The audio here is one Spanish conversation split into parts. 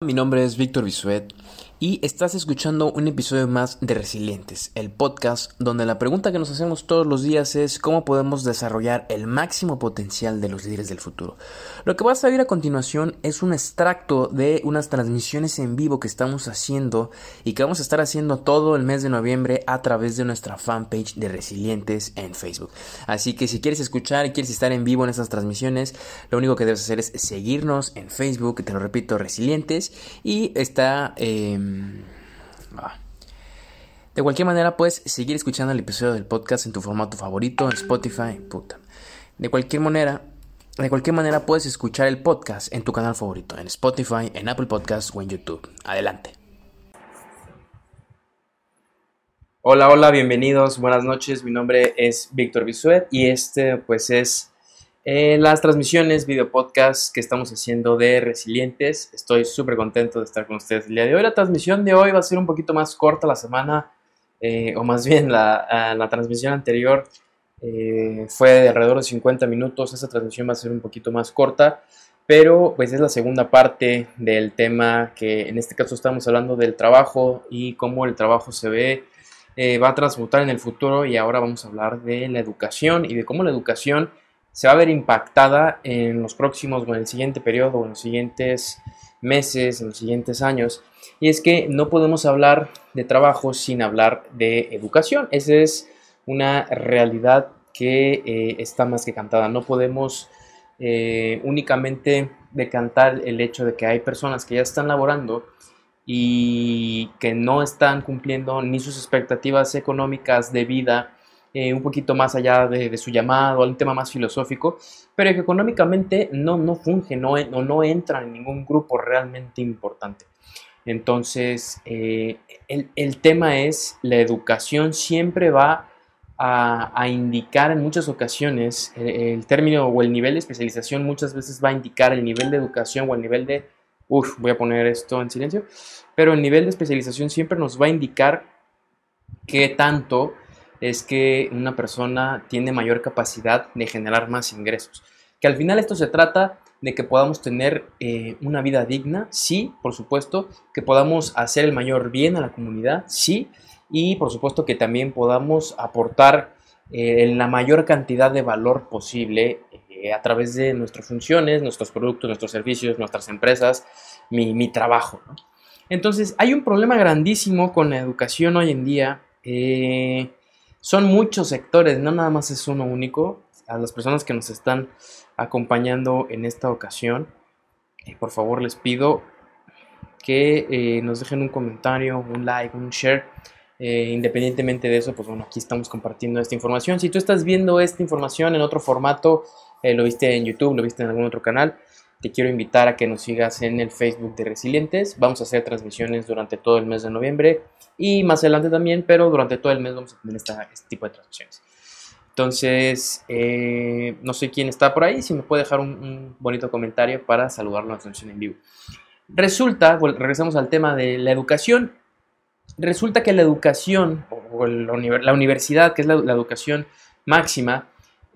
Mi nombre es Víctor Bisuet y estás escuchando un episodio más de Resilientes, el podcast donde la pregunta que nos hacemos todos los días es cómo podemos desarrollar el máximo potencial de los líderes del futuro. Lo que vas a ver a continuación es un extracto de unas transmisiones en vivo que estamos haciendo y que vamos a estar haciendo todo el mes de noviembre a través de nuestra fanpage de Resilientes en Facebook. Así que si quieres escuchar y quieres estar en vivo en esas transmisiones, lo único que debes hacer es seguirnos en Facebook, te lo repito, Resilientes y está... Eh, Ah. De cualquier manera, puedes seguir escuchando el episodio del podcast en tu formato favorito, en Spotify, puta. De cualquier manera, de cualquier manera puedes escuchar el podcast en tu canal favorito, en Spotify, en Apple Podcasts o en YouTube. Adelante. Hola, hola, bienvenidos, buenas noches. Mi nombre es Víctor Bisuet y este pues es las transmisiones, video podcast que estamos haciendo de Resilientes. Estoy súper contento de estar con ustedes el día de hoy. La transmisión de hoy va a ser un poquito más corta la semana, eh, o más bien la, la transmisión anterior eh, fue de alrededor de 50 minutos. Esta transmisión va a ser un poquito más corta, pero pues es la segunda parte del tema que en este caso estamos hablando del trabajo y cómo el trabajo se ve. Eh, va a transmutar en el futuro y ahora vamos a hablar de la educación y de cómo la educación se va a ver impactada en los próximos o en el siguiente periodo, en los siguientes meses, en los siguientes años. Y es que no podemos hablar de trabajo sin hablar de educación. Esa es una realidad que eh, está más que cantada. No podemos eh, únicamente decantar el hecho de que hay personas que ya están laborando y que no están cumpliendo ni sus expectativas económicas de vida eh, un poquito más allá de, su llamado, un tema más filosófico, pero económicamente no, no funge, no, no, entra en ningún grupo realmente importante. Entonces, eh, el, tema es, la educación siempre va a, indicar en muchas ocasiones, el, el, término o el nivel de especialización muchas veces va a indicar el nivel de educación o el nivel de, uff, voy a poner esto en silencio, pero el nivel de especialización siempre nos va a indicar qué tanto es que una persona tiene mayor capacidad de generar más ingresos. Que al final esto se trata de que podamos tener eh, una vida digna, sí, por supuesto, que podamos hacer el mayor bien a la comunidad, sí, y por supuesto que también podamos aportar eh, la mayor cantidad de valor posible eh, a través de nuestras funciones, nuestros productos, nuestros servicios, nuestras empresas, mi, trabajo. Entonces, hay un problema grandísimo con la educación hoy en día. Son muchos sectores, no nada más es uno único. A las personas que nos están acompañando en esta ocasión, eh, por favor les pido que eh, nos dejen un comentario, un like, un share. Eh, independientemente de eso, pues bueno, aquí estamos compartiendo esta información. Si tú estás viendo esta información en otro formato, lo viste en YouTube, lo viste en algún otro canal, te quiero invitar a que nos sigas en el Facebook de Resilientes. Vamos a hacer transmisiones durante todo el mes de noviembre y más adelante también, pero durante todo el mes vamos a tener este tipo de transmisiones. Entonces, eh, no sé quién está por ahí, si me puede dejar un, bonito comentario para saludarlo en la transmisión en vivo. Resulta, regresamos al tema de la educación. Resulta que la educación, o la universidad, que es la educación máxima,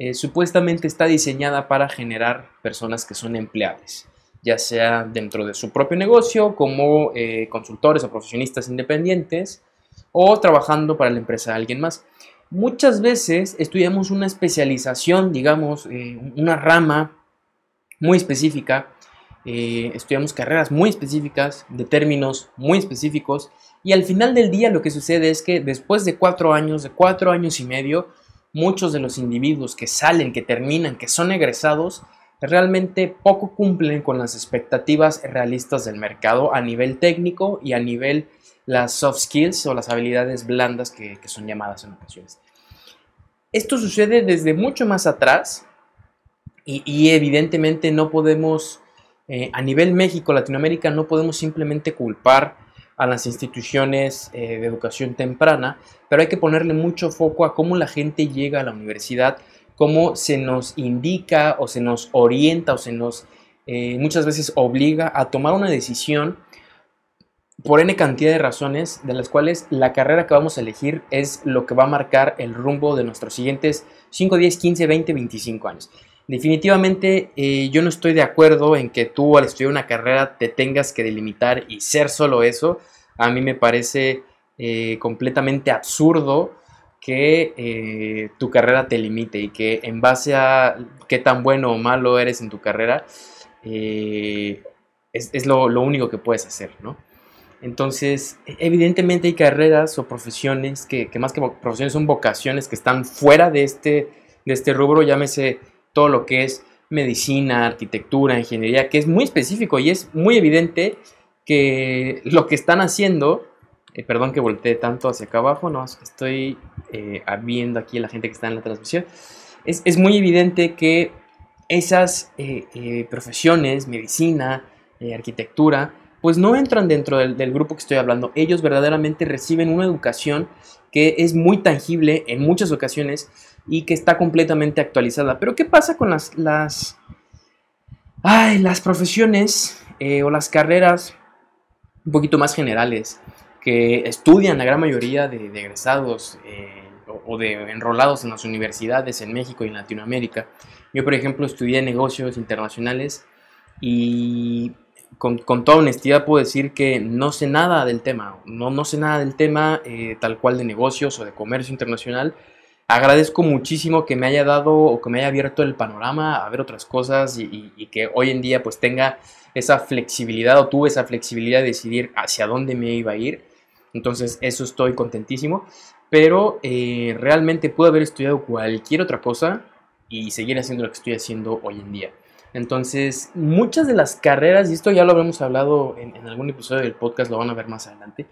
eh, supuestamente está diseñada para generar personas que son empleables, ya sea dentro de su propio negocio, como eh, consultores o profesionistas independientes, o trabajando para la empresa de alguien más. Muchas veces estudiamos una especialización, digamos, eh, una rama muy específica, estudiamos carreras muy específicas, de términos muy específicos, y al final del día lo que sucede es que después de cuatro años, de cuatro años y medio, muchos de los individuos que salen, que terminan, que son egresados, realmente poco cumplen con las expectativas realistas del mercado a nivel técnico y a nivel las soft skills o las habilidades blandas que, son llamadas en ocasiones. Esto sucede desde mucho más atrás y, evidentemente no podemos, eh, a nivel México, Latinoamérica, no podemos simplemente culpar a las instituciones eh, de educación temprana, pero hay que ponerle mucho foco a cómo la gente llega a la universidad, cómo se nos indica o se nos orienta o se nos eh, muchas veces obliga a tomar una decisión por n cantidad de razones, de las cuales la carrera que vamos a elegir es lo que va a marcar el rumbo de nuestros siguientes 5, 10, 15, 20, 25 años. Definitivamente eh, yo no estoy de acuerdo en que tú al estudiar una carrera te tengas que delimitar y ser solo eso. A mí me parece eh, completamente absurdo que eh, tu carrera te limite y que en base a qué tan bueno o malo eres en tu carrera, es, lo, único que puedes hacer, ¿no? Entonces, evidentemente hay carreras o profesiones que, que, más que profesiones son vocaciones que están fuera de este, de este rubro, llámese todo lo que es medicina, arquitectura, ingeniería, que es muy específico y es muy evidente que lo que están haciendo, eh, perdón que volteé tanto hacia acá abajo, no, estoy eh, viendo aquí a la gente que está en la transmisión, es, muy evidente que esas eh, profesiones, medicina, arquitectura, pues no entran dentro del, del, grupo que estoy hablando. Ellos verdaderamente reciben una educación que es muy tangible en muchas ocasiones y que está completamente actualizada. Pero ¿qué pasa con las, las, ay, las profesiones eh, o las carreras un poquito más generales que estudian la gran mayoría de, egresados eh, o, de enrolados en las universidades en México y en Latinoamérica? Yo, por ejemplo, estudié negocios internacionales y con, toda honestidad puedo decir que no sé nada del tema, no, no sé nada del tema eh, tal cual de negocios o de comercio internacional, agradezco muchísimo que me haya dado o que me haya abierto el panorama a ver otras cosas y, que hoy en día pues tenga esa flexibilidad o tuve esa flexibilidad de decidir hacia dónde me iba a ir. Entonces eso estoy contentísimo. Pero eh, realmente pude haber estudiado cualquier otra cosa y seguir haciendo lo que estoy haciendo hoy en día. Entonces, muchas de las carreras, y esto ya lo habremos hablado en, en algún episodio del podcast, lo van a ver más adelante,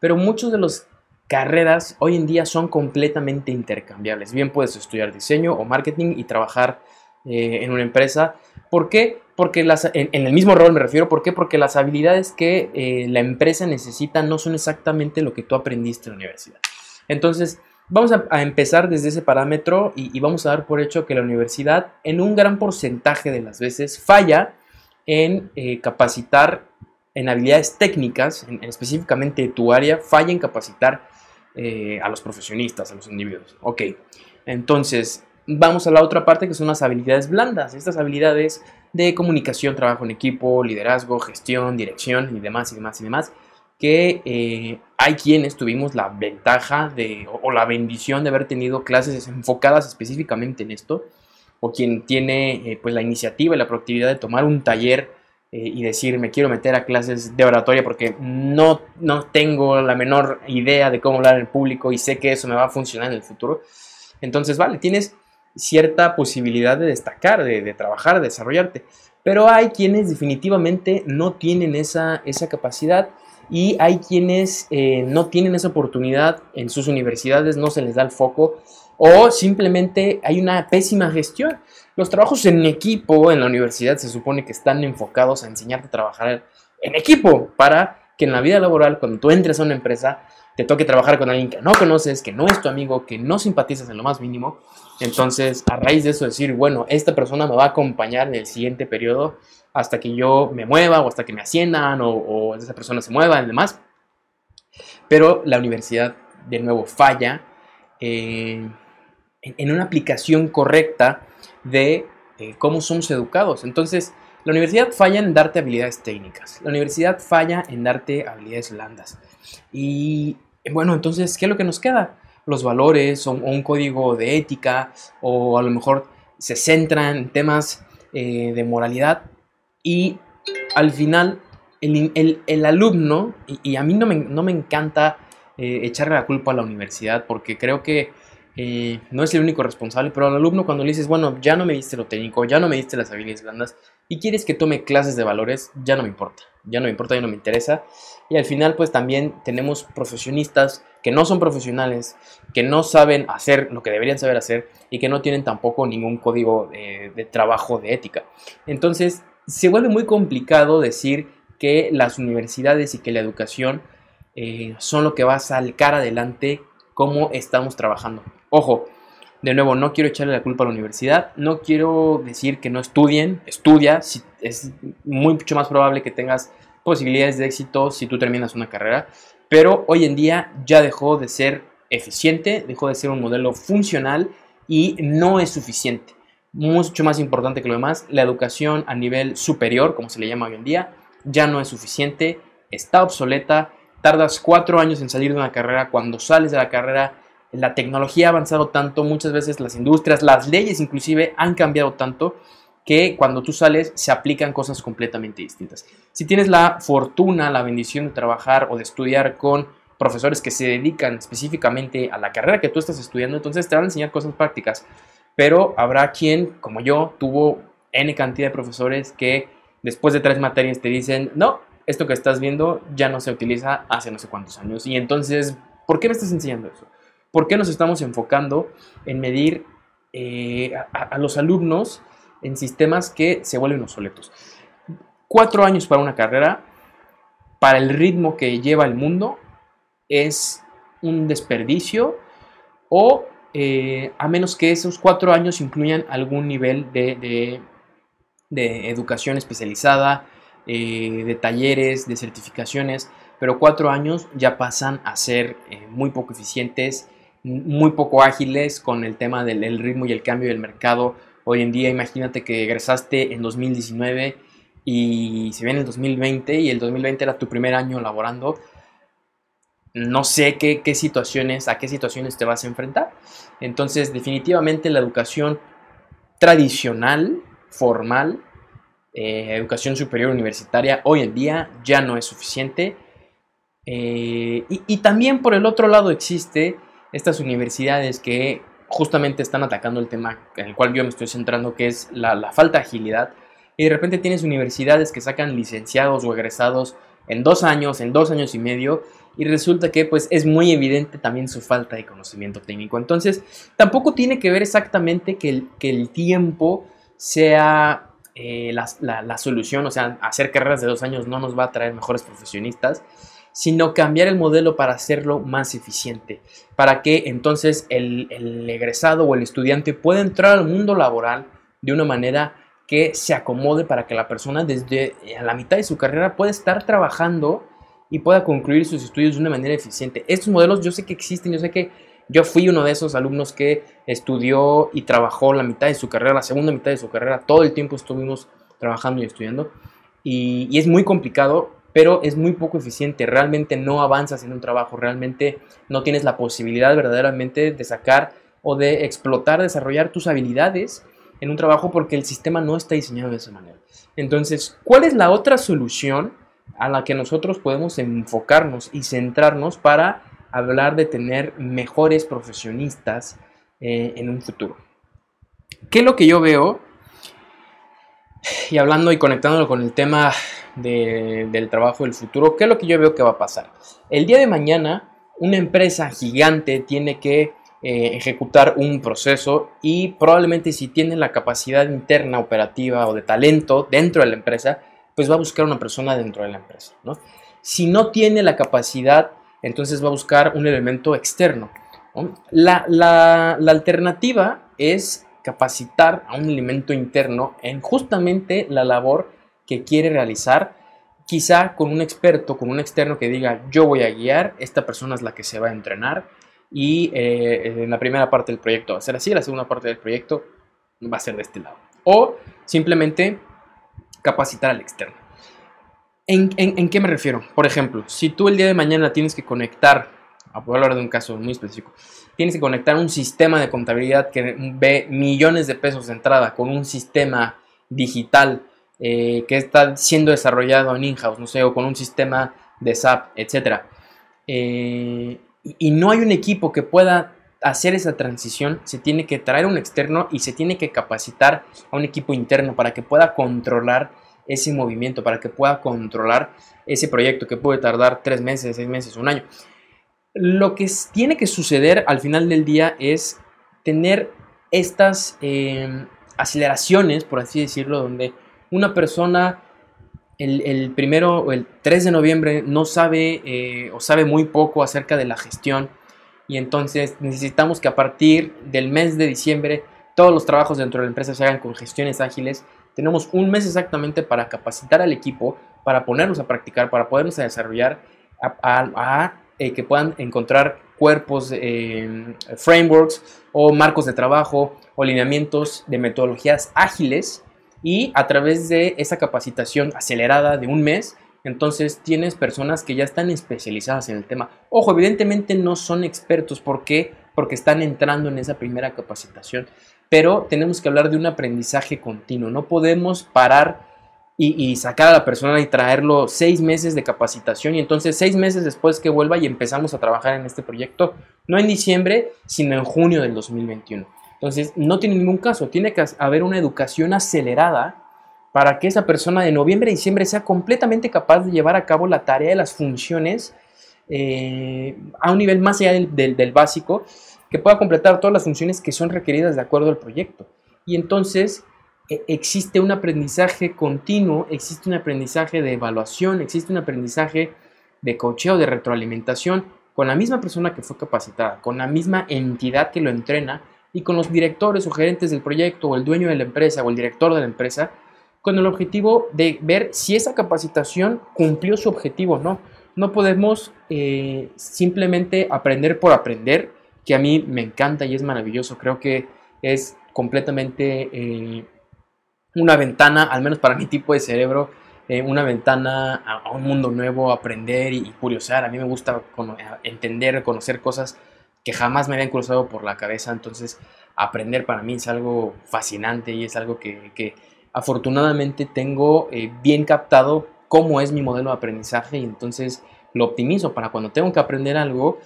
pero muchos de los carreras hoy en día son completamente intercambiables. Bien puedes estudiar diseño o marketing y trabajar eh, en una empresa. ¿Por qué? Porque en, el mismo rol me refiero. ¿Por qué? Porque las habilidades que eh, la empresa necesita no son exactamente lo que tú aprendiste en la universidad. Entonces, vamos a, empezar desde ese parámetro y, vamos a dar por hecho que la universidad en un gran porcentaje de las veces falla en eh, capacitar en habilidades técnicas, en, específicamente tu área, falla en capacitar eh, a los profesionistas, a los individuos. Ok, entonces vamos a la otra parte que son las habilidades blandas. Estas habilidades de comunicación, trabajo en equipo, liderazgo, gestión, dirección y demás y demás y demás. Que eh, hay quienes tuvimos la ventaja de, o, la bendición de haber tenido clases enfocadas específicamente en esto, o quien tiene eh, pues la iniciativa y la proactividad de tomar un taller y decir me quiero meter a clases de oratoria porque no, no tengo la menor idea de cómo hablar en público y sé que eso me va a funcionar en el futuro. Entonces, vale, tienes cierta posibilidad de destacar, de, trabajar, de desarrollarte. Pero hay quienes definitivamente no tienen esa, esa capacidad y hay quienes eh, no tienen esa oportunidad en sus universidades, no se les da el foco o simplemente hay una pésima gestión. Los trabajos en equipo en la universidad se supone que están enfocados a enseñarte a trabajar en equipo para que en la vida laboral, cuando tú entres a una empresa, te toque trabajar con alguien que no conoces, que no es tu amigo, que no simpatizas en lo más mínimo. Entonces, a raíz de eso, decir, bueno, esta persona me va a acompañar en el siguiente periodo hasta que yo me mueva o hasta que me asciendan o, esa persona se mueva y demás. Pero la universidad, de nuevo, falla eh, en una aplicación correcta de eh, cómo somos educados. Entonces, la universidad falla en darte habilidades técnicas. La universidad falla en darte habilidades blandas. Y bueno, entonces, ¿qué es lo que nos queda? Los valores o, un código de ética o a lo mejor se centran en temas eh, de moralidad y al final el, alumno, y, a mí no me, encanta eh, echarle la culpa a la universidad porque creo que eh, no es el único responsable, pero al alumno cuando le dices, bueno, ya no me diste lo técnico, ya no me diste las habilidades blandas y quieres que tome clases de valores, ya no me importa, ya no me importa, ya no me interesa. Y al final pues también tenemos profesionistas que no son profesionales, que no saben hacer lo que deberían saber hacer y que no tienen tampoco ningún código de, trabajo de ética. Entonces se vuelve muy complicado decir que las universidades y que la educación eh, son lo que va a sacar adelante cómo estamos trabajando. Ojo, de nuevo, no quiero echarle la culpa a la universidad, no quiero decir que no estudien, estudia, es mucho más probable que tengas posibilidades de éxito si tú terminas una carrera, pero hoy en día ya dejó de ser eficiente, dejó de ser un modelo funcional y no es suficiente. mucho más importante que lo demás, la educación a nivel superior, como se le llama hoy en día, ya no es suficiente, está obsoleta, tardas cuatro años en salir de una carrera, cuando sales de la carrera, la tecnología ha avanzado tanto, muchas veces las industrias, las leyes inclusive han cambiado tanto que cuando tú sales se aplican cosas completamente distintas. Si tienes la fortuna, la bendición de trabajar o de estudiar con profesores que se dedican específicamente a la carrera que tú estás estudiando, entonces te van a enseñar cosas prácticas. Pero habrá quien, como yo, tuvo N cantidad de profesores que después de tres materias te dicen, no, esto que estás viendo ya no se utiliza hace no sé cuántos años. Y entonces, ¿por qué me estás enseñando eso? ¿Por qué nos estamos enfocando en medir eh, a los alumnos en sistemas que se vuelven obsoletos. Cuatro años para una carrera, para el ritmo que lleva el mundo, es un desperdicio o eh, a menos que esos cuatro años incluyan algún nivel de, de, educación especializada, eh, de talleres, de certificaciones, pero cuatro años ya pasan a ser muy poco eficientes, muy poco ágiles con el tema del ritmo y el cambio del mercado Hoy en día imagínate que egresaste en 2019 y se viene el 2020 y el 2020 era tu primer año laborando. No sé qué, situaciones, a qué situaciones te vas a enfrentar. Entonces, definitivamente la educación tradicional, formal, eh, educación superior universitaria, hoy en día ya no es suficiente. Eh, y, y, también por el otro lado existe estas universidades que justamente están atacando el tema en el cual yo me estoy centrando, que es la, falta de agilidad. Y de repente tienes universidades que sacan licenciados o egresados en dos años, en dos años y medio, y resulta que pues es muy evidente también su falta de conocimiento técnico. Entonces, tampoco tiene que ver exactamente que el, que el tiempo sea eh, la, la, solución, o sea, hacer carreras de dos años no nos va a traer mejores profesionistas, sino cambiar el modelo para hacerlo más eficiente, para que entonces el, egresado o el estudiante pueda entrar al mundo laboral de una manera que se acomode para que la persona desde a la mitad de su carrera pueda estar trabajando y pueda concluir sus estudios de una manera eficiente. Estos modelos yo sé que existen, yo sé que yo fui uno de esos alumnos que estudió y trabajó la mitad de su carrera, la segunda mitad de su carrera, todo el tiempo estuvimos trabajando y estudiando. Y es muy complicado pero es muy poco eficiente, realmente no avanzas en un trabajo, realmente no tienes la posibilidad verdaderamente de sacar o de explotar, desarrollar tus habilidades en un trabajo porque el sistema no está diseñado de esa manera. Entonces, ¿cuál es la otra solución a la que nosotros podemos enfocarnos y centrarnos para hablar de tener mejores profesionistas eh, en un futuro? ¿Qué es lo que yo veo? Y hablando y conectándolo con el tema del trabajo del futuro, ¿qué es lo que yo veo que va a pasar? El día de mañana, una empresa gigante tiene que eh, ejecutar un proceso y probablemente si tiene la capacidad interna operativa o de talento dentro de la empresa, pues va a buscar una persona dentro de la empresa. ¿no? Si no tiene la capacidad, entonces va a buscar un elemento externo. La, la, la alternativa es capacitar a un elemento interno en justamente la labor que quiere realizar, quizá con un experto, con un externo que diga, yo voy a guiar, esta persona es la que se va a entrenar y eh, en la primera parte del proyecto va a ser así, la segunda parte del proyecto va a ser de este lado. O simplemente capacitar al externo. ¿En, en, qué me refiero? Por ejemplo, si tú el día de mañana tienes que conectar, a hablar de un caso muy específico, tienes que conectar un sistema de contabilidad que ve millones de pesos de entrada con un sistema digital eh, que está siendo desarrollado en in-house, no sé, o con un sistema de SAP, etc. Eh, y no hay un equipo que pueda hacer esa transición, se tiene que traer un externo y se tiene que capacitar a un equipo interno para que pueda controlar ese movimiento, para que pueda controlar ese proyecto que puede tardar tres meses, seis meses, un año. Lo que tiene que suceder al final del día es tener estas eh, aceleraciones, por así decirlo, donde una persona el, primero o el 3 de noviembre no sabe eh, o sabe muy poco acerca de la gestión y entonces necesitamos que a partir del mes de diciembre todos los trabajos dentro de la empresa se hagan con gestiones ágiles. Tenemos un mes exactamente para capacitar al equipo, para ponernos a practicar, para podernos a desarrollar, a, eh, que puedan encontrar cuerpos, eh, frameworks o marcos de trabajo o lineamientos de metodologías ágiles y a través de esa capacitación acelerada de un mes, entonces tienes personas que ya están especializadas en el tema. Ojo, evidentemente no son expertos, ¿por qué? Porque están entrando en esa primera capacitación, pero tenemos que hablar de un aprendizaje continuo, no podemos parar y, sacar a la persona y traerlo seis meses de capacitación y entonces seis meses después que vuelva y empezamos a trabajar en este proyecto, no en diciembre, sino en junio del 2021. Entonces, no tiene ningún caso, tiene que haber una educación acelerada para que esa persona de noviembre a diciembre sea completamente capaz de llevar a cabo la tarea de las funciones eh, a un nivel más allá del, básico, que pueda completar todas las funciones que son requeridas de acuerdo al proyecto. Y entonces existe un aprendizaje continuo, existe un aprendizaje de evaluación, existe un aprendizaje de cocheo, de retroalimentación con la misma persona que fue capacitada, con la misma entidad que lo entrena y con los directores o gerentes del proyecto o el dueño de la empresa o el director de la empresa, con el objetivo de ver si esa capacitación cumplió su objetivo o no. No podemos eh, simplemente aprender por aprender, que a mí me encanta y es maravilloso. Creo que es completamente eh, una ventana, al menos para mi tipo de cerebro, eh, una ventana a, un mundo nuevo, aprender y, curiosar. A mí me gusta entender, conocer cosas que jamás me habían cruzado por la cabeza. Entonces, aprender para mí es algo fascinante y es algo que, afortunadamente tengo eh, bien captado cómo es mi modelo de aprendizaje y entonces lo optimizo para cuando tengo que aprender algo,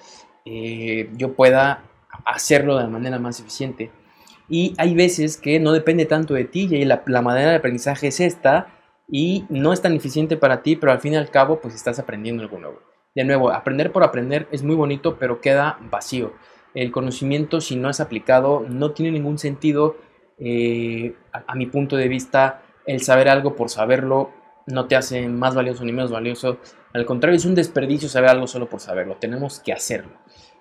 eh, yo pueda hacerlo de la manera más eficiente. Y hay veces que no depende tanto de ti y la, la manera de aprendizaje es esta y no es tan eficiente para ti, pero al fin y al cabo pues estás aprendiendo algo nuevo. De nuevo, aprender por aprender es muy bonito, pero queda vacío. El conocimiento si no es aplicado no tiene ningún sentido. Eh, a, mi punto de vista, el saber algo por saberlo no te hace más valioso ni menos valioso. Al contrario, es un desperdicio saber algo solo por saberlo. Tenemos que hacerlo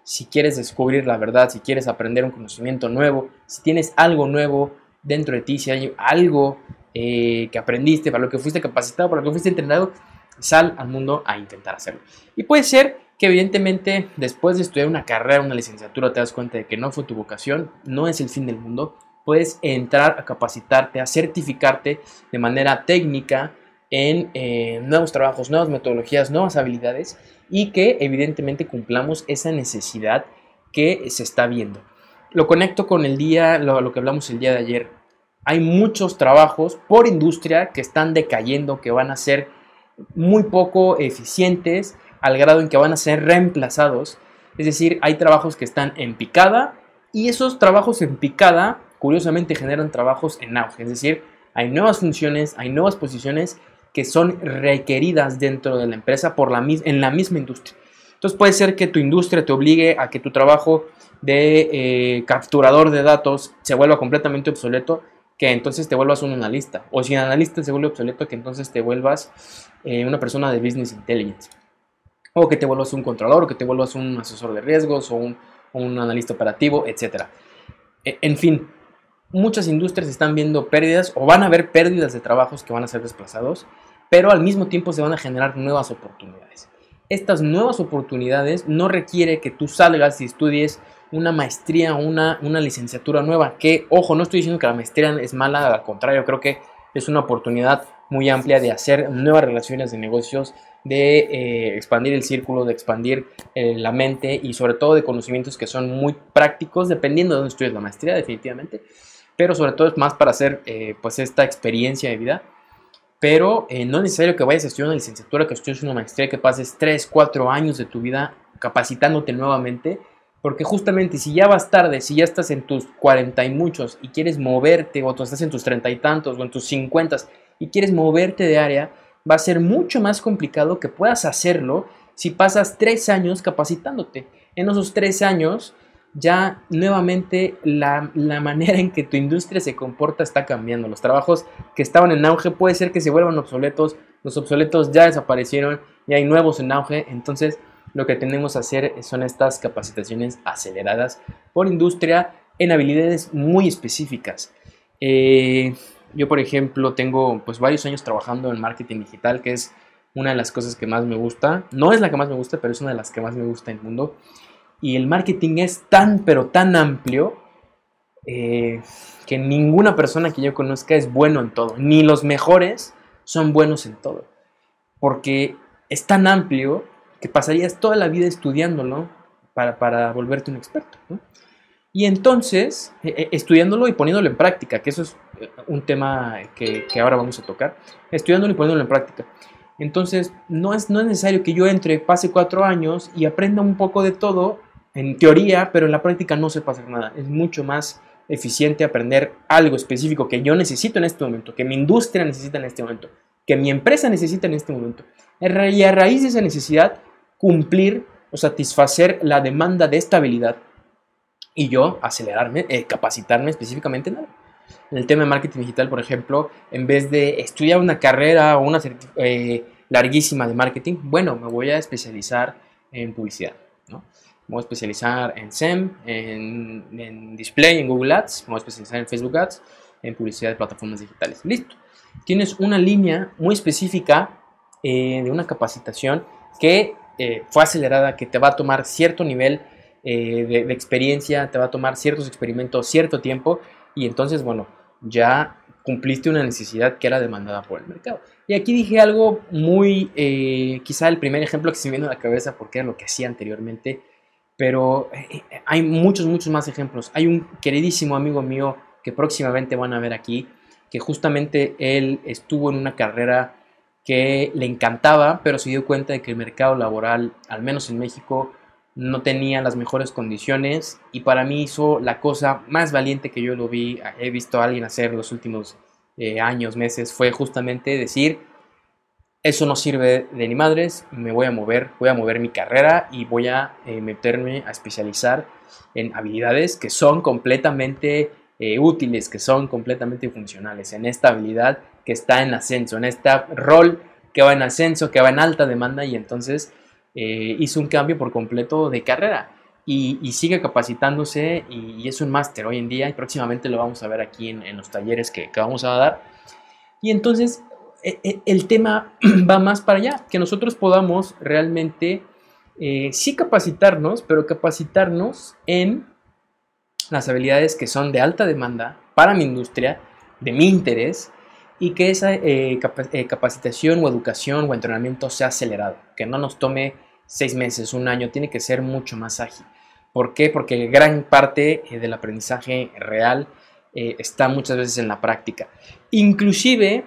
si quieres descubrir la verdad, si quieres aprender un conocimiento nuevo, si tienes algo nuevo dentro de ti, si hay algo eh, que aprendiste, para lo que fuiste capacitado, para lo que fuiste entrenado, sal al mundo a intentar hacerlo. Y puede ser que evidentemente después de estudiar una carrera, una licenciatura, te das cuenta de que no fue tu vocación, no es el fin del mundo. Puedes entrar a capacitarte, a certificarte de manera técnica en eh, nuevos trabajos, nuevas metodologías, nuevas habilidades y que evidentemente cumplamos esa necesidad que se está viendo. Lo conecto con el día, lo, que hablamos el día de ayer. Hay muchos trabajos por industria que están decayendo, que van a ser muy poco eficientes al grado en que van a ser reemplazados. Es decir, hay trabajos que están en picada y esos trabajos en picada, curiosamente, generan trabajos en auge. Es decir, hay nuevas funciones, hay nuevas posiciones que son requeridas dentro de la empresa por la, en la misma industria. Entonces puede ser que tu industria te obligue a que tu trabajo de eh, capturador de datos se vuelva completamente obsoleto, que entonces te vuelvas un analista. O si un analista se vuelve obsoleto, que entonces te vuelvas eh, una persona de business intelligence. O que te vuelvas un controlador, o que te vuelvas un asesor de riesgos, o un, un analista operativo, etc. E, en fin, muchas industrias están viendo pérdidas o van a haber pérdidas de trabajos que van a ser desplazados pero al mismo tiempo se van a generar nuevas oportunidades. Estas nuevas oportunidades no requiere que tú salgas y estudies una maestría una, una licenciatura nueva, que, ojo, no estoy diciendo que la maestría es mala, al contrario, creo que es una oportunidad muy amplia de hacer nuevas relaciones de negocios, de eh, expandir el círculo, de expandir eh, la mente y sobre todo de conocimientos que son muy prácticos, dependiendo de dónde estudies la maestría, definitivamente, pero sobre todo es más para hacer eh, pues esta experiencia de vida pero eh, no es necesario que vayas a estudiar una licenciatura, que estudies una maestría, que pases 3, 4 años de tu vida capacitándote nuevamente, porque justamente si ya vas tarde, si ya estás en tus 40 y muchos y quieres moverte, o tú estás en tus 30 y tantos, o en tus 50 y quieres moverte de área, va a ser mucho más complicado que puedas hacerlo si pasas 3 años capacitándote. En esos 3 años ya nuevamente la, manera en que tu industria se comporta está cambiando. Los trabajos que estaban en auge puede ser que se vuelvan obsoletos, los obsoletos ya desaparecieron y hay nuevos en auge, entonces lo que tenemos que hacer son estas capacitaciones aceleradas por industria en habilidades muy específicas. Eh, yo, por ejemplo, tengo pues varios años trabajando en marketing digital, que es una de las cosas que más me gusta. No es la que más me gusta, pero es una de las que más me gusta en el mundo. Y el marketing es tan, pero tan amplio eh, que ninguna persona que yo conozca es bueno en todo. Ni los mejores son buenos en todo. Porque es tan amplio que pasarías toda la vida estudiándolo para, para volverte un experto. Y entonces, eh, eh, estudiándolo y poniéndolo en práctica, que eso es un tema que, que, ahora vamos a tocar, estudiándolo y poniéndolo en práctica. Entonces, no es, no es necesario que yo entre, pase cuatro años y aprenda un poco de todo, en teoría, pero en la práctica no sepa hacer nada. Es mucho más eficiente aprender algo específico que yo necesito en este momento, que mi industria necesita en este momento, que mi empresa necesita en este momento. Y a raíz de esa necesidad, cumplir o satisfacer la demanda de estabilidad y yo acelerarme, eh, capacitarme específicamente en En el tema de marketing digital, por ejemplo, en vez de estudiar una carrera o una eh, larguísima de marketing, bueno, me voy a especializar en publicidad. Me voy a especializar en SEM, en, display, en Google Ads, me voy a especializar en Facebook Ads, en publicidad de plataformas digitales. Listo. Tienes una línea muy específica eh, de una capacitación que eh, fue acelerada, que te va a tomar cierto nivel eh, de, de, experiencia, te va a tomar ciertos experimentos, cierto tiempo, y entonces, bueno, ya cumpliste una necesidad que era demandada por el mercado. Y aquí dije algo muy, quizá el primer ejemplo que se me vino a la cabeza porque era lo que hacía anteriormente, pero eh, eh, hay muchos, muchos más ejemplos. Hay un queridísimo amigo mío que próximamente van a ver aquí, que justamente él estuvo en una carrera que le encantaba, pero se dio cuenta de que el mercado laboral, al menos en México, no tenía las mejores condiciones y para mí hizo la cosa más valiente que yo lo vi, he visto a alguien hacer los últimos eh, años, meses, fue justamente decir, eso no sirve de ni madres, me voy a mover, voy a mover mi carrera y voy a eh, meterme a especializar en habilidades que son completamente eh, útiles, que son completamente funcionales, en esta habilidad que está en ascenso, en este rol que va en ascenso, que va en alta demanda y entonces eh, hizo un cambio por completo de carrera y, sigue capacitándose y, es un máster hoy en día y próximamente lo vamos a ver aquí en, los talleres que, vamos a dar. Y entonces el tema va más para allá, que nosotros podamos realmente eh, sí capacitarnos, pero capacitarnos en las habilidades que son de alta demanda para mi industria, de mi interés, y que esa eh, eh, capacitación o educación o entrenamiento sea acelerado, que no nos tome seis meses, un año, tiene que ser mucho más ágil. ¿Por qué? Porque gran parte del aprendizaje real está muchas veces en la práctica. Inclusive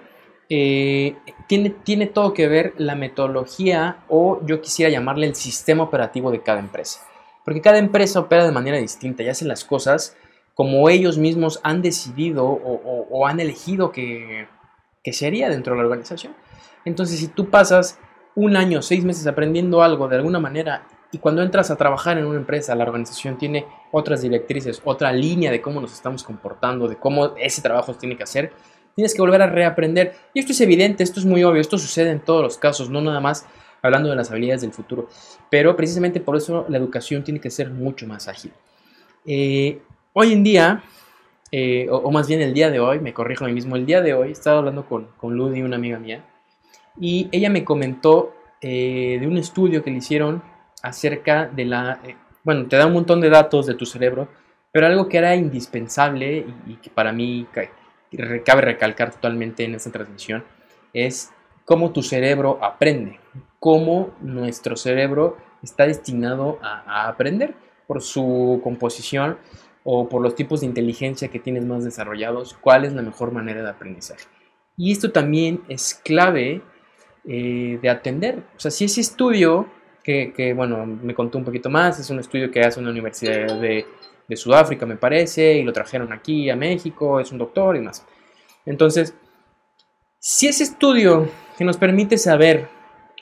eh, tiene, tiene todo que ver la metodología o yo quisiera llamarle el sistema operativo de cada empresa. Porque cada empresa opera de manera distinta y hace las cosas como ellos mismos han decidido o, han elegido que, que sería dentro de la organización. Entonces, si tú pasas un año, seis meses aprendiendo algo de alguna manera y cuando entras a trabajar en una empresa, la organización tiene otras directrices, otra línea de cómo nos estamos comportando, de cómo ese trabajo tiene que hacer, tienes que volver a reaprender. Y esto es evidente, esto es muy obvio, esto sucede en todos los casos, no nada más hablando de las habilidades del futuro. Pero precisamente por eso la educación tiene que ser mucho más ágil. Eh, hoy en día, eh, o, más bien el día de hoy, me corrijo a mí mismo, el día de hoy estaba hablando con, con Ludi, una amiga mía, y ella me comentó eh, de un estudio que le hicieron acerca de la... bueno, te da un montón de datos de tu cerebro, pero algo que era indispensable y, y que para mí cabe recalcar totalmente en esta transmisión, es cómo tu cerebro aprende, cómo nuestro cerebro está destinado a, aprender por su composición o por los tipos de inteligencia que tienes más desarrollados, cuál es la mejor manera de aprendizaje. Y esto también es clave eh, de atender. O sea, si ese estudio, que, que, bueno, me contó un poquito más, es un estudio que hace una universidad de de Sudáfrica, me parece, y lo trajeron aquí a México, es un doctor y más. Entonces, si ese estudio que nos permite saber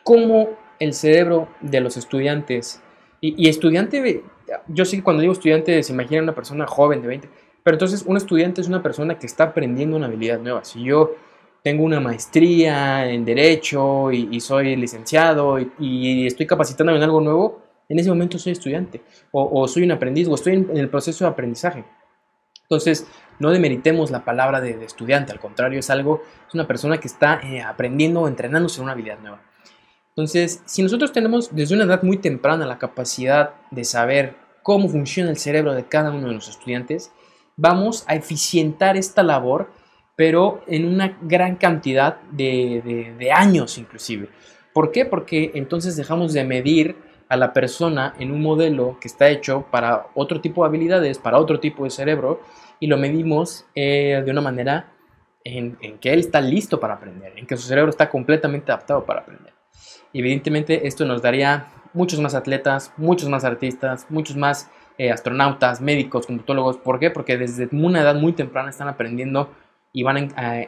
cómo el cerebro de los estudiantes, y, estudiante, yo sé que cuando digo estudiante se imagina una persona joven de 20, pero entonces un estudiante es una persona que está aprendiendo una habilidad nueva. Si yo tengo una maestría en derecho y, soy licenciado y, estoy capacitándome en algo nuevo, en ese momento soy estudiante o, soy un aprendiz o estoy en, el proceso de aprendizaje. Entonces, no demeritemos la palabra de, estudiante, al contrario, es algo, es una persona que está eh, aprendiendo o entrenándose en una habilidad nueva. Entonces, si nosotros tenemos desde una edad muy temprana la capacidad de saber cómo funciona el cerebro de cada uno de los estudiantes, vamos a eficientar esta labor, pero en una gran cantidad de, años inclusive. ¿Por qué? Porque entonces dejamos de medir a la persona en un modelo que está hecho para otro tipo de habilidades, para otro tipo de cerebro, y lo medimos eh, de una manera en, que él está listo para aprender, en que su cerebro está completamente adaptado para aprender. evidentemente esto nos daría muchos más atletas, muchos más artistas, muchos más eh, astronautas, médicos, computólogos. ¿Por qué? Porque desde una edad muy temprana están aprendiendo y van a,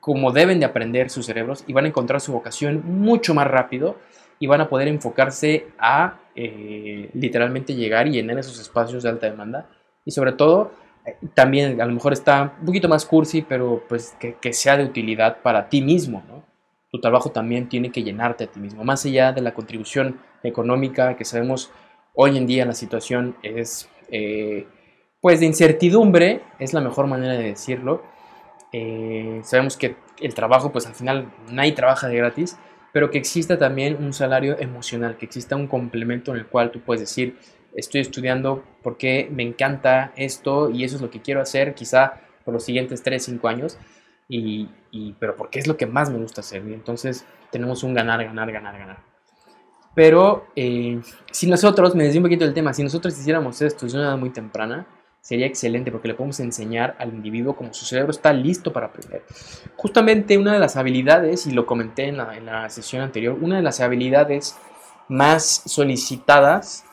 como deben de aprender sus cerebros y van a encontrar su vocación mucho más rápido y van a poder enfocarse a eh, literalmente llegar y llenar esos espacios de alta demanda y sobre todo eh, también a lo mejor está un poquito más cursi pero pues que, que sea de utilidad para ti mismo, ¿no? Tu trabajo también tiene que llenarte a ti mismo, más allá de la contribución económica que sabemos hoy en día la situación es eh, pues de incertidumbre, es la mejor manera de decirlo. Eh, sabemos que el trabajo, pues al final nadie trabaja de gratis, pero que exista también un salario emocional, que exista un complemento en el cual tú puedes decir, estoy estudiando porque me encanta esto y eso es lo que quiero hacer, quizá por los siguientes 3, 5 años, y, y, pero porque es lo que más me gusta hacer. Y entonces tenemos un ganar, ganar, ganar, ganar. Pero eh, si nosotros, me decía un poquito del tema, si nosotros hiciéramos esto desde una edad muy temprana, sería excelente porque le podemos enseñar al individuo como su cerebro está listo para aprender. Justamente una de las habilidades, y lo comenté en la, sesión anterior, una de las habilidades más solicitadas,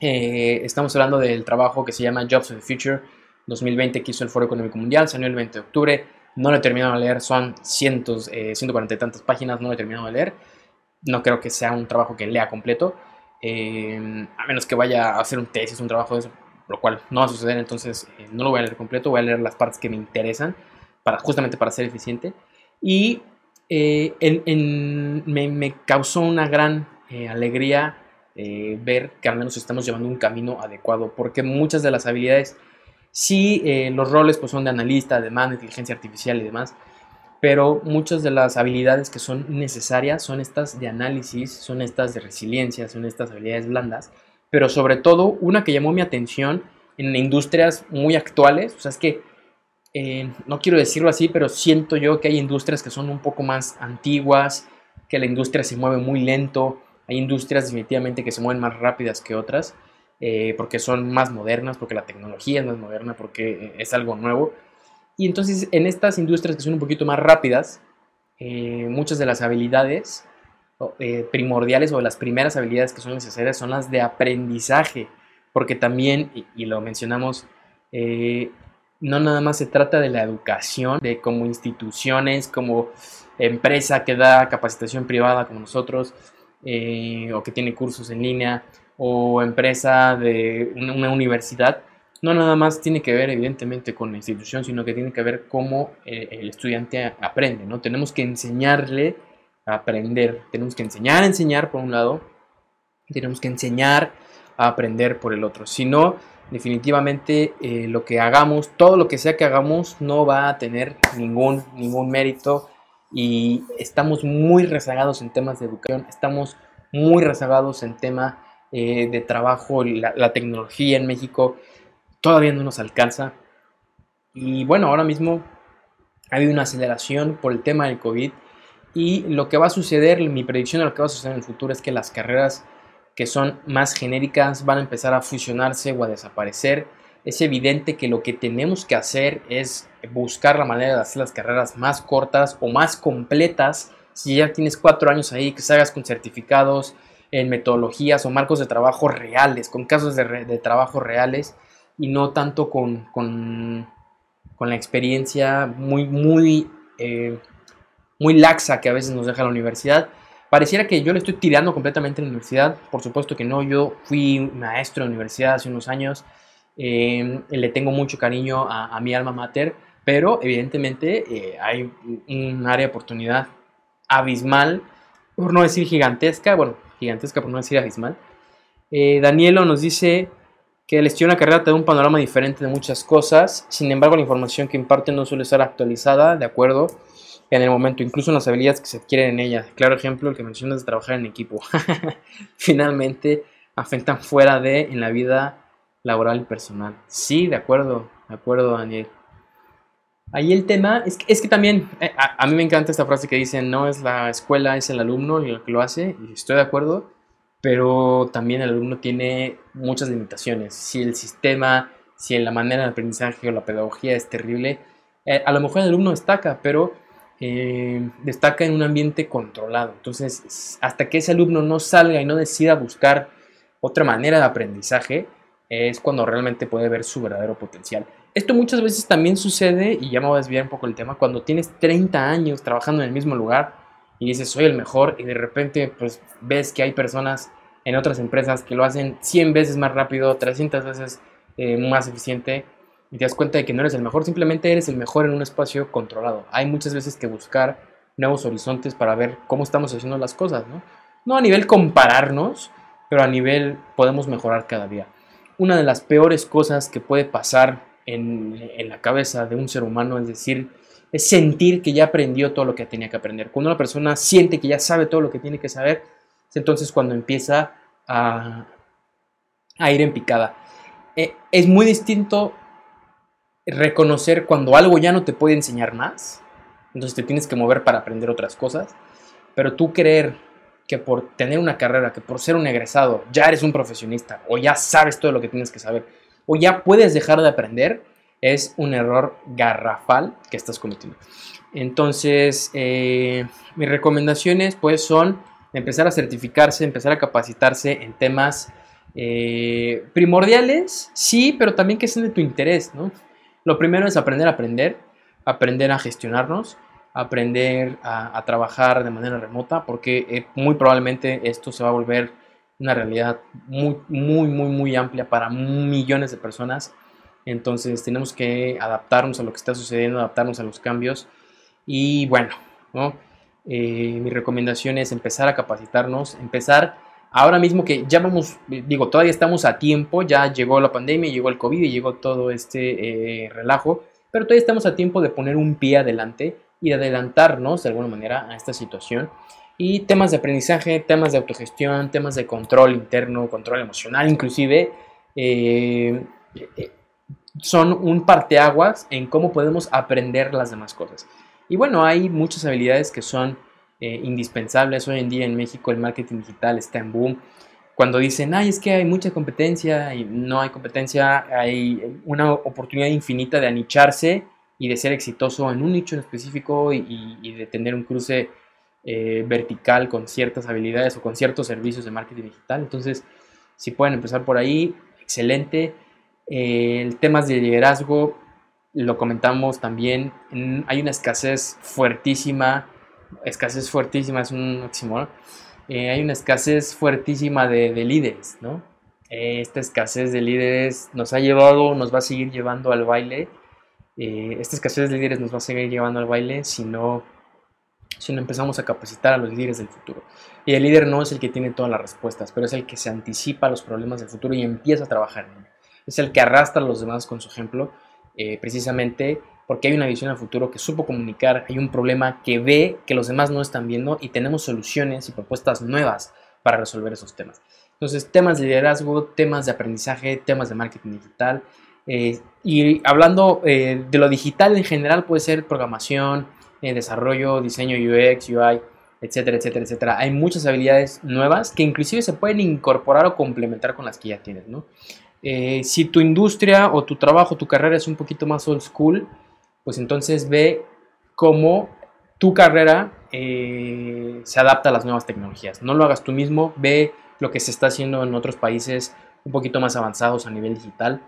eh, estamos hablando del trabajo que se llama Jobs of the Future 2020 que hizo el Foro Económico Mundial, salió el 20 de octubre, no lo he terminado de leer, son cientos, eh, 140 y tantas páginas, no lo he terminado de leer no creo que sea un trabajo que lea completo, eh, a menos que vaya a hacer un tesis, un trabajo de eso, lo cual no va a suceder, entonces eh, no lo voy a leer completo, voy a leer las partes que me interesan, para, justamente para ser eficiente. Y eh, me, causó una gran alegría ver que al menos estamos llevando un camino adecuado, porque muchas de las habilidades, sí, los roles pues, son de analista, de man, inteligencia artificial y demás, pero muchas de las habilidades que son necesarias son estas de análisis, son estas de resiliencia, son estas habilidades blandas, pero sobre todo una que llamó mi atención en industrias muy actuales, o sea, es que eh, no quiero decirlo así, pero siento yo que hay industrias que son un poco más antiguas, que la industria se mueve muy lento, hay industrias definitivamente que se mueven más rápidas que otras, eh, porque son más modernas, porque la tecnología es más moderna, porque es algo nuevo, y entonces en estas industrias que son un poquito más rápidas, eh, muchas de las habilidades eh, primordiales o las primeras habilidades que son necesarias son las de aprendizaje, porque también, y, lo mencionamos, eh, no nada más se trata de la educación, de como instituciones, como empresa que da capacitación privada como nosotros, o que tiene cursos en línea, o empresa de una universidad, no nada más tiene que ver evidentemente con la institución, sino que tiene que ver cómo eh, el estudiante aprende, ¿no? Tenemos que enseñarle aprender, tenemos que enseñar a enseñar por un lado, tenemos que enseñar a aprender por el otro. Si no, definitivamente eh, lo que hagamos, todo lo que sea que hagamos, no va a tener ningún, ningún mérito. Y estamos muy rezagados en temas de educación, estamos muy rezagados en tema eh, de trabajo, la tecnología en México. Todavía no nos alcanza. Y bueno, ahora mismo ha habido una aceleración por el tema del COVID y lo que va a suceder, mi predicción de lo que va a suceder en el futuro es que las carreras que son más genéricas van a empezar a fusionarse o a desaparecer. Es evidente que lo que tenemos que hacer es buscar la manera de hacer las carreras más cortas o más completas. Si ya tienes cuatro años ahí, que salgas con certificados en metodologías o marcos de trabajo reales, con casos de, de trabajo reales y no tanto con, con, con la experiencia muy, muy, eh, muy laxa que a veces nos deja la universidad. Pareciera que yo le estoy tirando completamente la universidad, por supuesto que no, yo fui maestro de universidad hace unos años, eh, le tengo mucho cariño a, mi alma mater, pero evidentemente eh, hay un área de oportunidad abismal, por no decir gigantesca, bueno, gigantesca por no decir abismal. Danielo nos dice, que el estudio de una carrera te da un panorama diferente de muchas cosas, sin embargo la información que imparte no suele estar actualizada, de acuerdo. En el momento, incluso en las habilidades que se adquieren en ella. Claro ejemplo, el que mencionas de trabajar en equipo. Finalmente afectan fuera de en la vida laboral y personal. Sí, de acuerdo, de acuerdo, Daniel. Ahí el tema es que, es que también, eh, a, a, mí me encanta esta frase que dice, no es la escuela, es el alumno el que lo hace, y estoy de acuerdo, pero también el alumno tiene muchas limitaciones. Si el sistema, si la manera de aprendizaje o la pedagogía es terrible, eh, a lo mejor el alumno destaca, pero eh, destaca en un ambiente controlado. Entonces, hasta que ese alumno no salga y no decida buscar otra manera de aprendizaje, es cuando realmente puede ver su verdadero potencial. Esto muchas veces también sucede, y ya me voy a desviar un poco el tema, cuando tienes 30 años trabajando en el mismo lugar y dices soy el mejor y de repente pues ves que hay personas en otras empresas que lo hacen 100 veces más rápido, 300 veces eh, más eficiente y te das cuenta de que no eres el mejor, simplemente eres el mejor en un espacio controlado. Hay muchas veces que buscar nuevos horizontes para ver cómo estamos haciendo las cosas, ¿no? A nivel compararnos, pero a nivel podemos mejorar cada día. Una de las peores cosas que puede pasar en, en la cabeza de un ser humano es decir, es sentir que ya aprendió todo lo que tenía que aprender. Cuando una persona siente que ya sabe todo lo que tiene que saber, es entonces cuando empieza a, a ir en picada. Eh, es muy distinto reconocer cuando algo ya no te puede enseñar más, entonces te tienes que mover para aprender otras cosas, pero tú creer que por tener una carrera, que por ser un egresado, ya eres un profesionista o ya sabes todo lo que tienes que saber o ya puedes dejar de aprender, es un error garrafal que estás cometiendo. Entonces, eh, mis recomendaciones pues son empezar a certificarse, empezar a capacitarse en temas eh, primordiales, sí, pero también que sean de tu interés, ¿no? Lo primero es aprender a aprender, aprender a gestionarnos, aprender a, trabajar de manera remota, porque eh, muy probablemente esto se va a volver una realidad muy, muy, muy, muy amplia para millones de personas. Entonces tenemos que adaptarnos a lo que está sucediendo, adaptarnos a los cambios. Y bueno, eh, mi recomendación es empezar a capacitarnos, empezar ahora mismo que ya vamos, digo, todavía estamos a tiempo, ya llegó la pandemia, llegó el COVID y llegó todo este eh, relajo, pero todavía estamos a tiempo de poner un pie adelante y de adelantarnos de alguna manera a esta situación. Y temas de aprendizaje, temas de autogestión, temas de control interno, control emocional, inclusive, eh, eh, son un parteaguas en cómo podemos aprender las demás cosas. Y bueno, hay muchas habilidades que son eh, indispensables. Hoy en día en México el marketing digital está en boom. Cuando dicen, ay, es que hay mucha competencia y no hay competencia, hay una oportunidad infinita de anicharse y de ser exitoso en un nicho en específico y, de tener un cruce eh, vertical con ciertas habilidades o con ciertos servicios de marketing digital. Entonces, si pueden empezar por ahí, excelente. Eh, el temas de liderazgo, lo comentamos también, hay una escasez fuertísima escasez fuertísima, es un oxímoron, eh, hay una escasez fuertísima de, líderes, ¿no? Eh, esta escasez de líderes nos ha llevado, nos va a seguir llevando al baile. Eh, esta escasez de líderes nos va a seguir llevando al baile si no, si no empezamos a capacitar a los líderes del futuro. Y el líder no es el que tiene todas las respuestas, pero es el que se anticipa a los problemas del futuro y empieza a trabajar en Es el que arrastra a los demás con su ejemplo, precisamente porque hay una visión al futuro que supo comunicar, hay un problema que ve que los demás no están viendo y tenemos soluciones y propuestas nuevas para resolver esos temas. Entonces, temas de liderazgo, temas de aprendizaje, temas de marketing digital. Eh, y hablando eh, de lo digital en general, puede ser programación, eh, desarrollo, diseño UX, UI, etcétera, etcétera, etcétera. Hay muchas habilidades nuevas que inclusive se pueden incorporar o complementar con las que ya tienes, ¿no? si tu industria o tu trabajo, tu carrera es un poquito más old school, pues entonces ve cómo tu carrera eh, se adapta a las nuevas tecnologías. No lo hagas tú mismo, ve lo que se está haciendo en otros países un poquito más avanzados a nivel digital,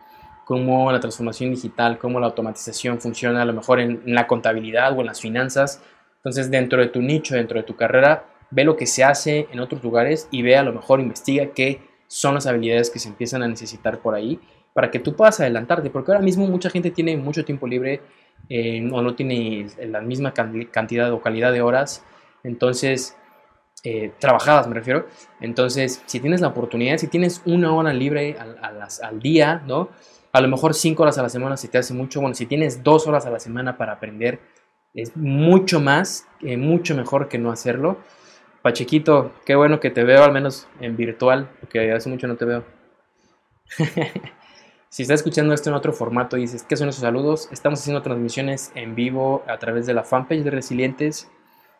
cómo la transformación digital, cómo la automatización funciona a lo mejor en, la contabilidad o en las finanzas. Entonces, dentro de tu nicho, dentro de tu carrera, ve lo que se hace en otros lugares y ve a lo mejor, investiga qué son las habilidades que se empiezan a necesitar por ahí para que tú puedas adelantarte, porque ahora mismo mucha gente tiene mucho tiempo libre o no tiene la misma cantidad o calidad de horas, entonces, eh, trabajadas me refiero, entonces, si tienes la oportunidad, si tienes una hora libre al, día, ¿no? A lo mejor cinco horas a la semana si te hace mucho, bueno, si tienes dos horas a la semana para aprender, es mucho más, eh, mucho mejor que no hacerlo. Pachequito, qué bueno que te veo, al menos en virtual, porque hace mucho no te veo. si estás escuchando esto en otro formato y dices, ¿qué son esos saludos? Estamos haciendo transmisiones en vivo a través de la fanpage de Resilientes.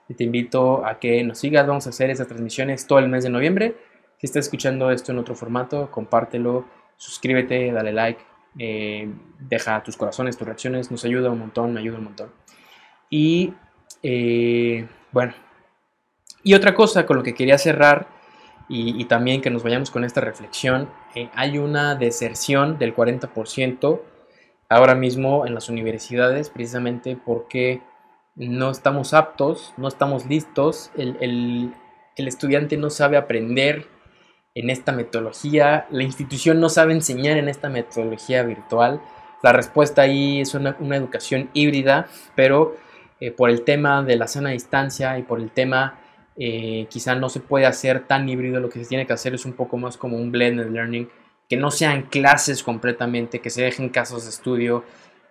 Y te invito a que nos sigas, vamos a hacer esas transmisiones todo el mes de noviembre. Si estás escuchando esto en otro formato, compártelo, suscríbete, dale like, eh, deja tus corazones, tus reacciones, nos ayuda un montón, me ayuda un montón. Y eh, bueno, y otra cosa con lo que quería cerrar y, también que nos vayamos con esta reflexión, eh, hay una deserción del 40% ahora mismo en las universidades precisamente porque no estamos aptos, no estamos listos, el, el estudiante no sabe aprender en esta metodología, la institución no sabe enseñar en esta metodología virtual. La respuesta ahí es una, educación híbrida, pero eh, por el tema de la sana distancia y por el tema eh, quizá no se puede hacer tan híbrido, lo que se tiene que hacer es un poco más como un blended learning, que no sean clases completamente, que se dejen casos de estudio,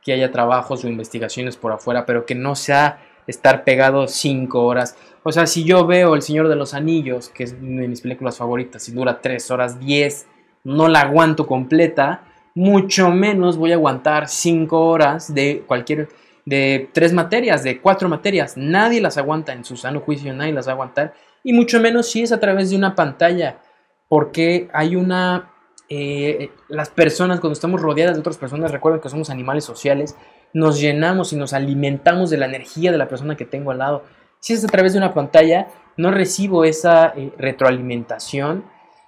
que haya trabajos o investigaciones por afuera, pero que no sea estar pegado cinco horas. O sea, si yo veo El Señor de los Anillos, que es una de mis películas favoritas, y dura 3 horas 10, no la aguanto completa, mucho menos voy a aguantar 5 horas de cualquier, de tres materias, de cuatro materias. Nadie las aguanta en su sano juicio, nadie las va a aguantar. Y mucho menos si es a través de una pantalla, porque hay una... Eh, las personas, cuando estamos rodeadas de otras personas, recuerden que somos animales sociales, nos llenamos y nos alimentamos de la energía de la persona que tengo al lado. Si es a través de una pantalla, no recibo esa eh, retroalimentación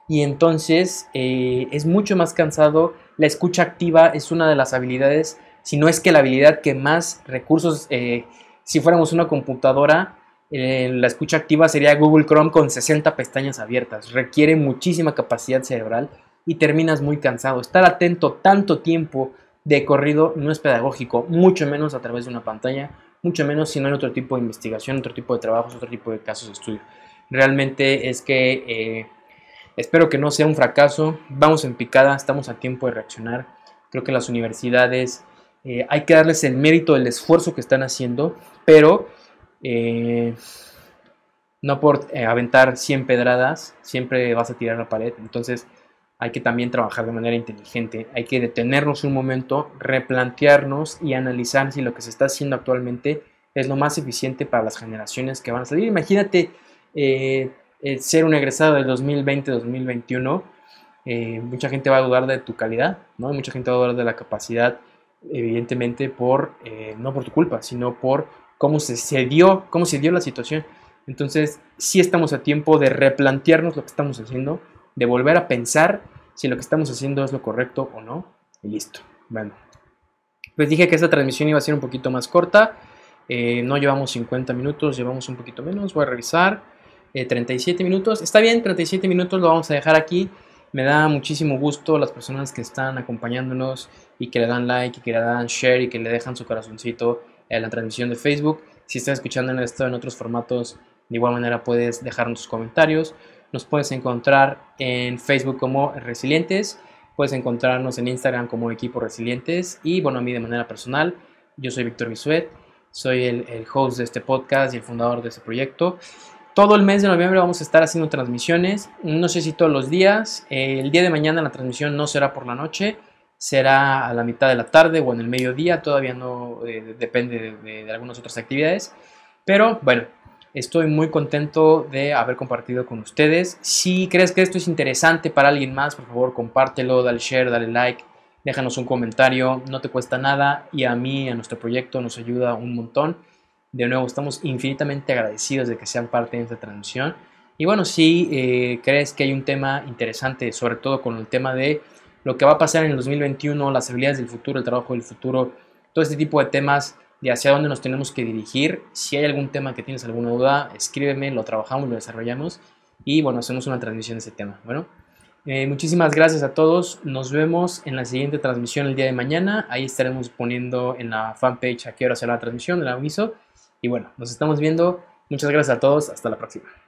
y entonces eh, es mucho más cansado. La escucha activa es una de las habilidades, si no es que la habilidad que más recursos, eh, si fuéramos una computadora, la escucha activa sería Google Chrome con 60 pestañas abiertas. Requiere muchísima capacidad cerebral y terminas muy cansado. Estar atento tanto tiempo de corrido no es pedagógico, mucho menos a través de una pantalla, mucho menos si no hay otro tipo de investigación, otro tipo de trabajos, otro tipo de casos de estudio. Realmente es que eh, espero que no sea un fracaso, vamos en picada, estamos a tiempo de reaccionar. Creo que las universidades eh, hay que darles el mérito del esfuerzo que están haciendo, pero eh, no por aventar 100 pedradas siempre vas a tirar la pared. Entonces, hay que también trabajar de manera inteligente, hay que detenernos un momento, replantearnos y analizar si lo que se está haciendo actualmente es lo más eficiente para las generaciones que van a salir. Imagínate eh, ser un egresado del 2020-2021, eh, mucha gente va a dudar de tu calidad, ¿no? mucha gente va a dudar de la capacidad, evidentemente por, eh, no por tu culpa, sino por cómo se, se, dio, cómo se dio la situación. Entonces, sí estamos a tiempo de replantearnos lo que estamos haciendo, de volver a pensar si lo que estamos haciendo es lo correcto o no. Y listo. Bueno. Pues dije que esta transmisión iba a ser un poquito más corta. Eh, no llevamos 50 minutos, llevamos un poquito menos. Voy a revisar. 37 eh, minutos. Está bien, 37 minutos lo vamos a dejar aquí. Me da muchísimo gusto las personas que están acompañándonos y que le dan like y que le dan share y que le dejan su corazoncito en la transmisión de Facebook. Si estás escuchando esto en otros formatos, de igual manera puedes dejarnos tus comentarios. Nos puedes encontrar en Facebook como Resilientes, puedes encontrarnos en Instagram como Equipo Resilientes y bueno, a mí de manera personal, yo soy Víctor Bisuet, soy el, host de este podcast y el fundador de este proyecto. Todo el mes de noviembre vamos a estar haciendo transmisiones, no sé si todos los días, el día de mañana la transmisión no será por la noche, será a la mitad de la tarde o en el mediodía, todavía no eh, depende de algunas otras actividades, pero bueno, Estoy muy contento de haber compartido con ustedes. Si crees que esto es interesante para alguien más, por favor compártelo, dale share, dale like, déjanos un comentario, no te cuesta nada y a mí, a nuestro proyecto nos ayuda un montón. De nuevo, estamos infinitamente agradecidos de que sean parte de esta transmisión. Y bueno, si eh, crees que hay un tema interesante, sobre todo con el tema de lo que va a pasar en el 2021, las habilidades del futuro, el trabajo del futuro, todo este tipo de temas, de hacia dónde nos tenemos que dirigir. Si hay algún tema que tienes alguna duda, escríbeme, lo trabajamos, lo desarrollamos y bueno, hacemos una transmisión de ese tema. Bueno, eh, muchísimas gracias a todos. Nos vemos en la siguiente transmisión el día de mañana. Ahí estaremos poniendo en la fanpage a qué hora será la transmisión, el aviso. Y bueno, nos estamos viendo. Muchas gracias a todos. Hasta la próxima.